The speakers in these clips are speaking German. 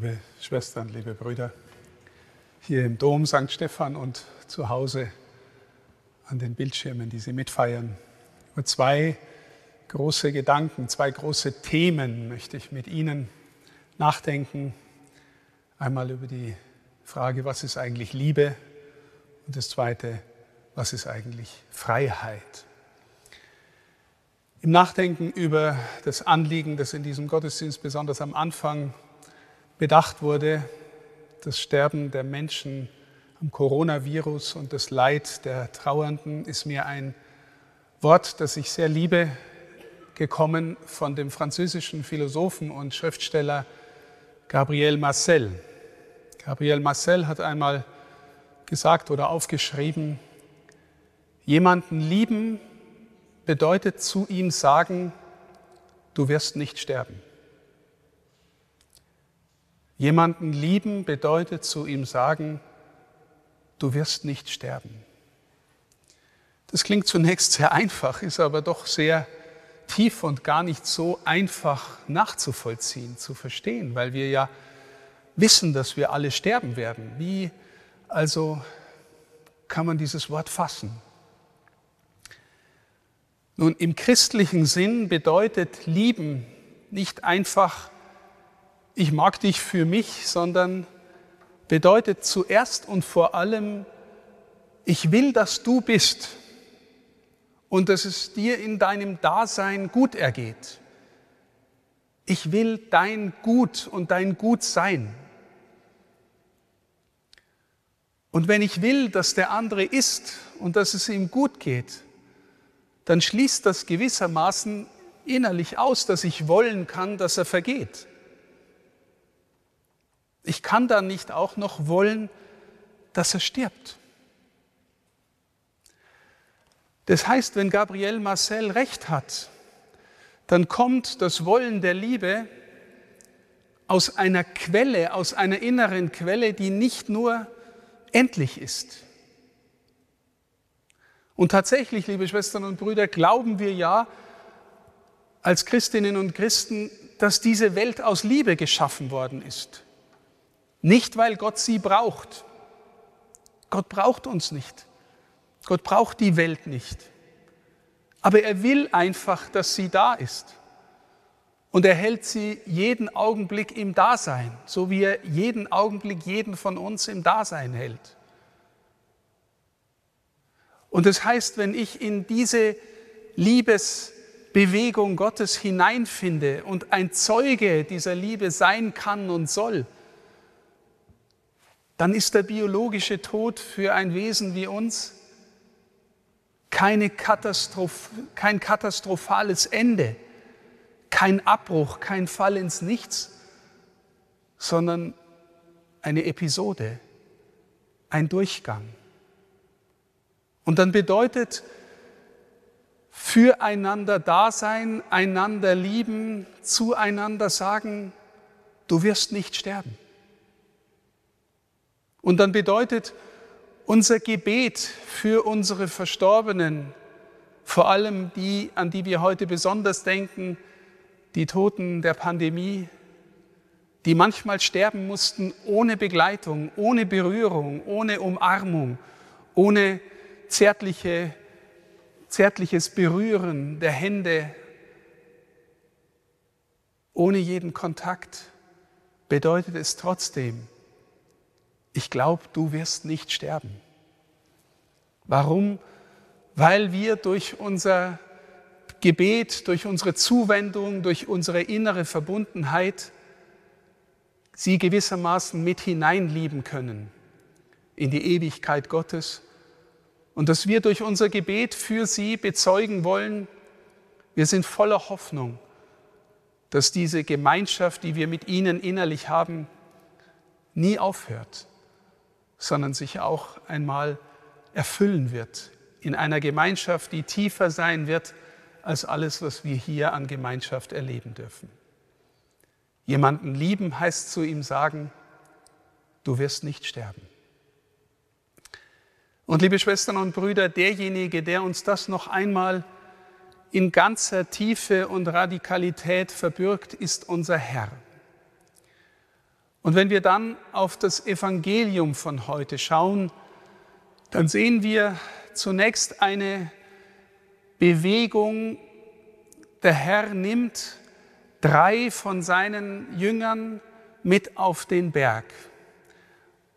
liebe Schwestern, liebe Brüder, hier im Dom St. Stephan und zu Hause an den Bildschirmen, die Sie mitfeiern. Über zwei große Gedanken, zwei große Themen möchte ich mit Ihnen nachdenken. Einmal über die Frage, was ist eigentlich Liebe? Und das zweite, was ist eigentlich Freiheit? Im Nachdenken über das Anliegen, das in diesem Gottesdienst besonders am Anfang bedacht wurde, das Sterben der Menschen am Coronavirus und das Leid der Trauernden, ist mir ein Wort, das ich sehr liebe, gekommen von dem französischen Philosophen und Schriftsteller Gabriel Marcel. Gabriel Marcel hat einmal gesagt oder aufgeschrieben, jemanden lieben bedeutet zu ihm sagen, du wirst nicht sterben. Jemanden lieben bedeutet zu ihm sagen, du wirst nicht sterben. Das klingt zunächst sehr einfach, ist aber doch sehr tief und gar nicht so einfach nachzuvollziehen, zu verstehen, weil wir ja wissen, dass wir alle sterben werden. Wie also kann man dieses Wort fassen? Nun, im christlichen Sinn bedeutet lieben nicht einfach ich mag dich für mich, sondern bedeutet zuerst und vor allem, ich will, dass du bist und dass es dir in deinem Dasein gut ergeht. Ich will dein Gut und dein Gutsein. Und wenn ich will, dass der andere ist und dass es ihm gut geht, dann schließt das gewissermaßen innerlich aus, dass ich wollen kann, dass er vergeht. Ich kann dann nicht auch noch wollen, dass er stirbt. Das heißt, wenn Gabriel Marcel recht hat, dann kommt das Wollen der Liebe aus einer Quelle, aus einer inneren Quelle, die nicht nur endlich ist. Und tatsächlich, liebe Schwestern und Brüder, glauben wir ja als Christinnen und Christen, dass diese Welt aus Liebe geschaffen worden ist. Nicht, weil Gott sie braucht. Gott braucht uns nicht. Gott braucht die Welt nicht. Aber er will einfach, dass sie da ist. Und er hält sie jeden Augenblick im Dasein, so wie er jeden Augenblick jeden von uns im Dasein hält. Und das heißt, wenn ich in diese Liebesbewegung Gottes hineinfinde und ein Zeuge dieser Liebe sein kann und soll, dann ist der biologische Tod für ein Wesen wie uns keine Katastroph kein katastrophales Ende, kein Abbruch, kein Fall ins Nichts, sondern eine Episode, ein Durchgang. Und dann bedeutet füreinander Dasein, einander lieben, zueinander sagen, du wirst nicht sterben. Und dann bedeutet unser Gebet für unsere Verstorbenen, vor allem die, an die wir heute besonders denken, die Toten der Pandemie, die manchmal sterben mussten ohne Begleitung, ohne Berührung, ohne Umarmung, ohne zärtliche, zärtliches Berühren der Hände, ohne jeden Kontakt, bedeutet es trotzdem, ich glaube, du wirst nicht sterben. Warum? Weil wir durch unser Gebet, durch unsere Zuwendung, durch unsere innere Verbundenheit sie gewissermaßen mit hineinlieben können in die Ewigkeit Gottes und dass wir durch unser Gebet für sie bezeugen wollen, wir sind voller Hoffnung, dass diese Gemeinschaft, die wir mit ihnen innerlich haben, nie aufhört, sondern sich auch einmal erfüllen wird in einer Gemeinschaft, die tiefer sein wird als alles, was wir hier an Gemeinschaft erleben dürfen. Jemanden lieben heißt zu ihm sagen, du wirst nicht sterben. Und liebe Schwestern und Brüder, derjenige, der uns das noch einmal in ganzer Tiefe und Radikalität verbürgt, ist unser Herr. Und wenn wir dann auf das Evangelium von heute schauen, dann sehen wir zunächst eine Bewegung. Der Herr nimmt drei von seinen Jüngern mit auf den Berg.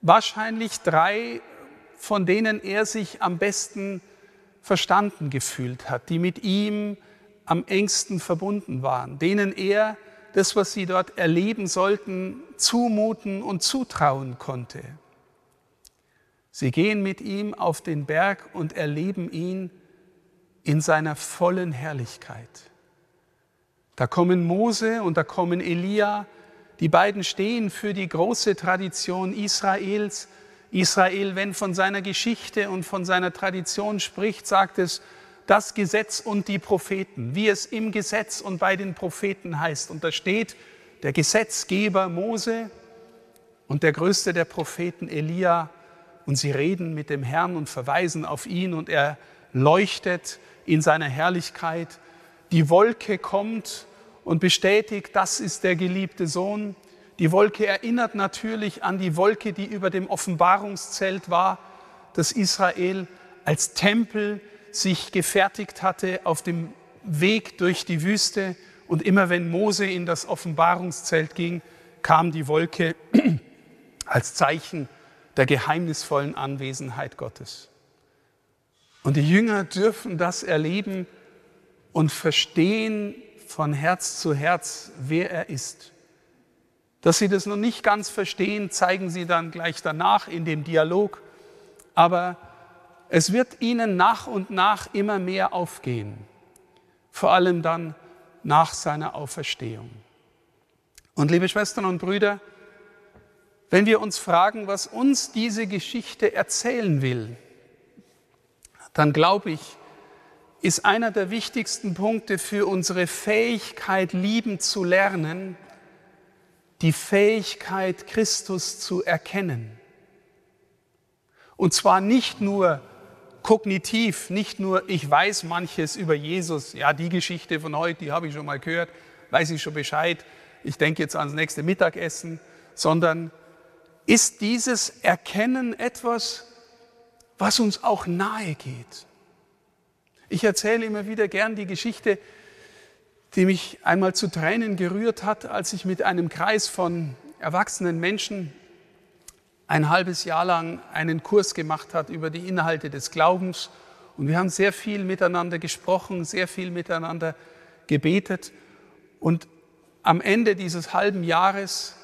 Wahrscheinlich drei, von denen er sich am besten verstanden gefühlt hat, die mit ihm am engsten verbunden waren, denen er das, was sie dort erleben sollten, zumuten und zutrauen konnte. Sie gehen mit ihm auf den Berg und erleben ihn in seiner vollen Herrlichkeit. Da kommen Mose und da kommen Elia, die beiden stehen für die große Tradition Israels. Israel, wenn von seiner Geschichte und von seiner Tradition spricht, sagt es, das Gesetz und die Propheten, wie es im Gesetz und bei den Propheten heißt. Und da steht der Gesetzgeber Mose und der größte der Propheten Elia. Und sie reden mit dem Herrn und verweisen auf ihn und er leuchtet in seiner Herrlichkeit. Die Wolke kommt und bestätigt, das ist der geliebte Sohn. Die Wolke erinnert natürlich an die Wolke, die über dem Offenbarungszelt war, das Israel als Tempel sich gefertigt hatte auf dem Weg durch die Wüste. Und immer wenn Mose in das Offenbarungszelt ging, kam die Wolke als Zeichen der geheimnisvollen Anwesenheit Gottes. Und die Jünger dürfen das erleben und verstehen von Herz zu Herz, wer er ist. Dass sie das noch nicht ganz verstehen, zeigen sie dann gleich danach in dem Dialog. Aber es wird ihnen nach und nach immer mehr aufgehen, vor allem dann nach seiner Auferstehung. Und liebe Schwestern und Brüder, wenn wir uns fragen, was uns diese Geschichte erzählen will, dann glaube ich, ist einer der wichtigsten Punkte für unsere Fähigkeit, lieben zu lernen, die Fähigkeit, Christus zu erkennen. Und zwar nicht nur kognitiv, nicht nur ich weiß manches über Jesus, ja, die Geschichte von heute, die habe ich schon mal gehört, weiß ich schon Bescheid, ich denke jetzt ans nächste Mittagessen, sondern ist dieses Erkennen etwas, was uns auch nahe geht. Ich erzähle immer wieder gern die Geschichte, die mich einmal zu Tränen gerührt hat, als ich mit einem Kreis von erwachsenen Menschen ein halbes Jahr lang einen Kurs gemacht hat über die Inhalte des Glaubens. Und wir haben sehr viel miteinander gesprochen, sehr viel miteinander gebetet. Und am Ende dieses halben Jahres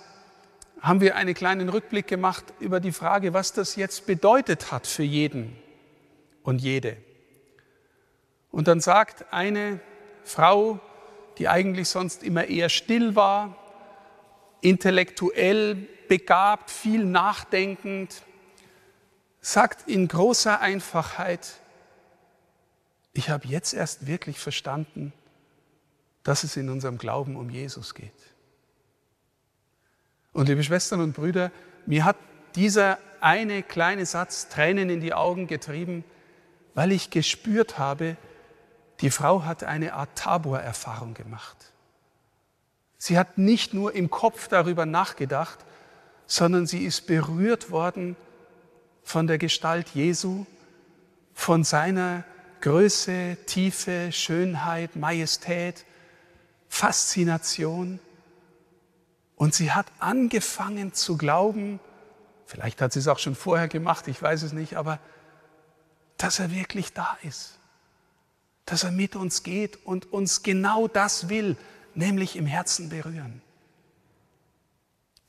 haben wir einen kleinen Rückblick gemacht über die Frage, was das jetzt bedeutet hat für jeden und jede. Und dann sagt eine Frau, die eigentlich sonst immer eher still war, intellektuell begabt, viel nachdenkend, sagt in großer Einfachheit, ich habe jetzt erst wirklich verstanden, dass es in unserem Glauben um Jesus geht. Und liebe Schwestern und Brüder, mir hat dieser eine kleine Satz Tränen in die Augen getrieben, weil ich gespürt habe, die Frau hat eine Art Tabor-Erfahrung gemacht. Sie hat nicht nur im Kopf darüber nachgedacht, sondern sie ist berührt worden von der Gestalt Jesu, von seiner Größe, Tiefe, Schönheit, Majestät, Faszination. Und sie hat angefangen zu glauben, vielleicht hat sie es auch schon vorher gemacht, ich weiß es nicht, aber dass er wirklich da ist, dass er mit uns geht und uns genau das will, nämlich im Herzen berühren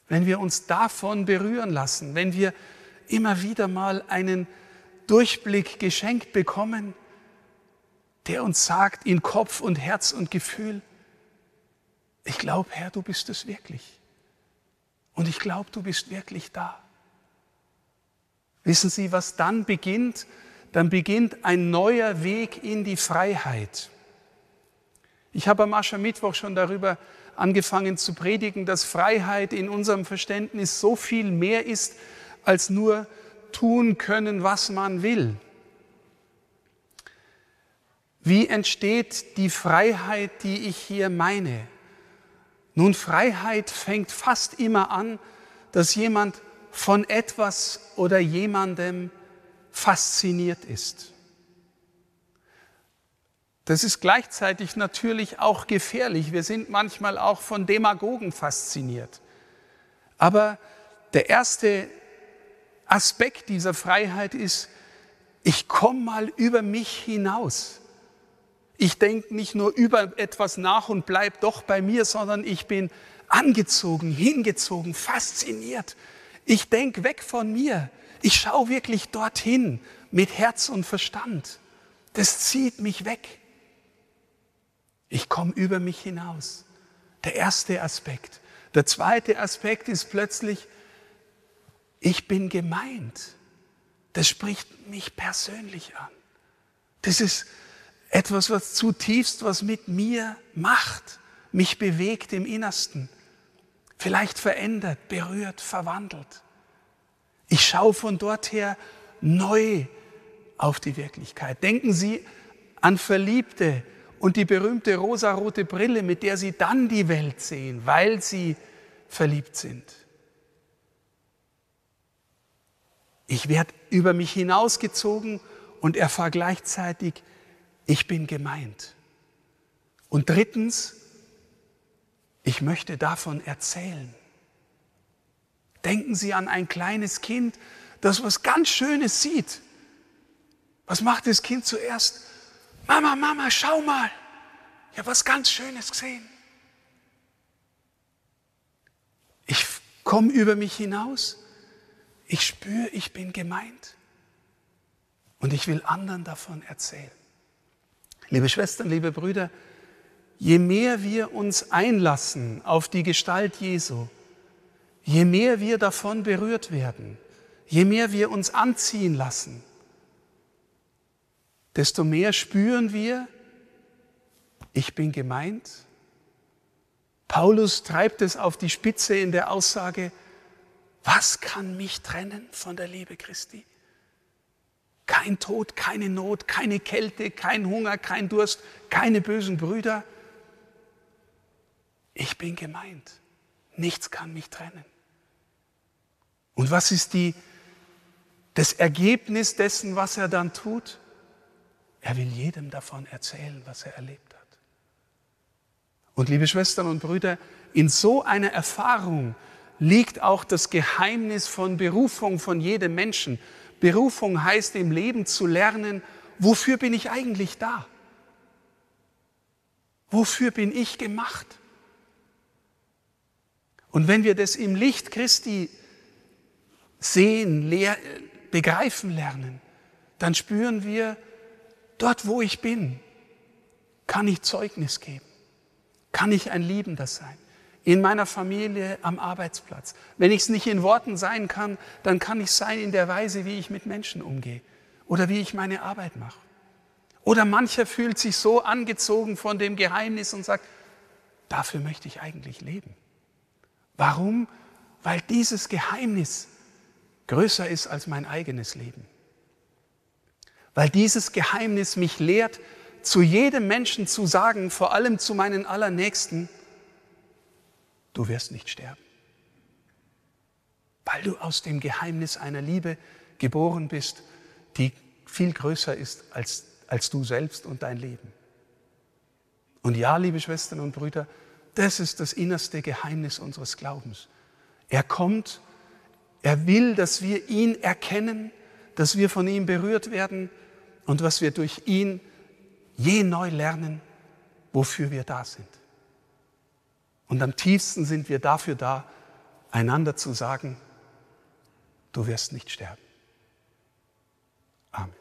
wenn wir uns davon berühren lassen, wenn wir immer wieder mal einen Durchblick geschenkt bekommen, der uns sagt in Kopf und Herz und Gefühl, ich glaube, Herr, du bist es wirklich. Und ich glaube, du bist wirklich da. Wissen Sie, was dann beginnt? Dann beginnt ein neuer Weg in die Freiheit. Ich habe am Aschermittwoch schon darüber angefangen zu predigen, dass Freiheit in unserem Verständnis so viel mehr ist, als nur tun können, was man will. Wie entsteht die Freiheit, die ich hier meine? Nun, Freiheit fängt fast immer an dass jemand von etwas oder jemandem fasziniert ist. Das ist gleichzeitig natürlich auch gefährlich. Wir sind manchmal auch von Demagogen fasziniert. Aber der erste Aspekt dieser Freiheit ist, ich komme mal über mich hinaus. Ich denke nicht nur über etwas nach und bleib doch bei mir, sondern ich bin angezogen, hingezogen, fasziniert. Ich denke weg von mir. Ich schaue wirklich dorthin mit Herz und Verstand. Das zieht mich weg. Ich komme über mich hinaus. Der erste Aspekt. Der zweite Aspekt ist plötzlich, ich bin gemeint. Das spricht mich persönlich an. Das ist etwas, was zutiefst was mit mir macht, mich bewegt im Innersten, vielleicht verändert, berührt, verwandelt. Ich schaue von dort her neu auf die Wirklichkeit. Denken Sie an Verliebte, und die berühmte rosarote Brille, mit der sie dann die Welt sehen, weil sie verliebt sind. Ich werde über mich hinausgezogen und erfahre gleichzeitig, ich bin gemeint. Und drittens, ich möchte davon erzählen. Denken Sie an ein kleines Kind, das was ganz Schönes sieht. Was macht das Kind zuerst? Mama, Mama, schau mal. Ich habe was ganz Schönes gesehen. Ich komme über mich hinaus. Ich spüre, ich bin gemeint. Und ich will anderen davon erzählen. Liebe Schwestern, liebe Brüder, je mehr wir uns einlassen auf die Gestalt Jesu, je mehr wir davon berührt werden, je mehr wir uns anziehen lassen, desto mehr spüren wir, ich bin gemeint. Paulus treibt es auf die Spitze in der Aussage, was kann mich trennen von der Liebe Christi? Kein Tod, keine Not, keine Kälte, kein Hunger, kein Durst, keine bösen Brüder. Ich bin gemeint. Nichts kann mich trennen. Und was ist die, das Ergebnis dessen, was er dann tut? Er will jedem davon erzählen, was er erlebt hat. Und liebe Schwestern und Brüder, in so einer Erfahrung liegt auch das Geheimnis von Berufung von jedem Menschen. Berufung heißt im Leben zu lernen, wofür bin ich eigentlich da? Wofür bin ich gemacht? Und wenn wir das im Licht Christi sehen, begreifen lernen, dann spüren wir, Dort, wo ich bin, kann ich Zeugnis geben. Kann ich ein Liebender sein. In meiner Familie, am Arbeitsplatz. Wenn ich es nicht in Worten sein kann, dann kann ich sein in der Weise, wie ich mit Menschen umgehe oder wie ich meine Arbeit mache. Oder mancher fühlt sich so angezogen von dem Geheimnis und sagt, dafür möchte ich eigentlich leben. Warum? Weil dieses Geheimnis größer ist als mein eigenes Leben weil dieses Geheimnis mich lehrt, zu jedem Menschen zu sagen, vor allem zu meinen Allernächsten, du wirst nicht sterben, weil du aus dem Geheimnis einer Liebe geboren bist, die viel größer ist als, als du selbst und dein Leben. Und ja, liebe Schwestern und Brüder, das ist das innerste Geheimnis unseres Glaubens. Er kommt, er will, dass wir ihn erkennen, dass wir von ihm berührt werden und was wir durch ihn je neu lernen, wofür wir da sind. Und am tiefsten sind wir dafür da, einander zu sagen, du wirst nicht sterben. Amen.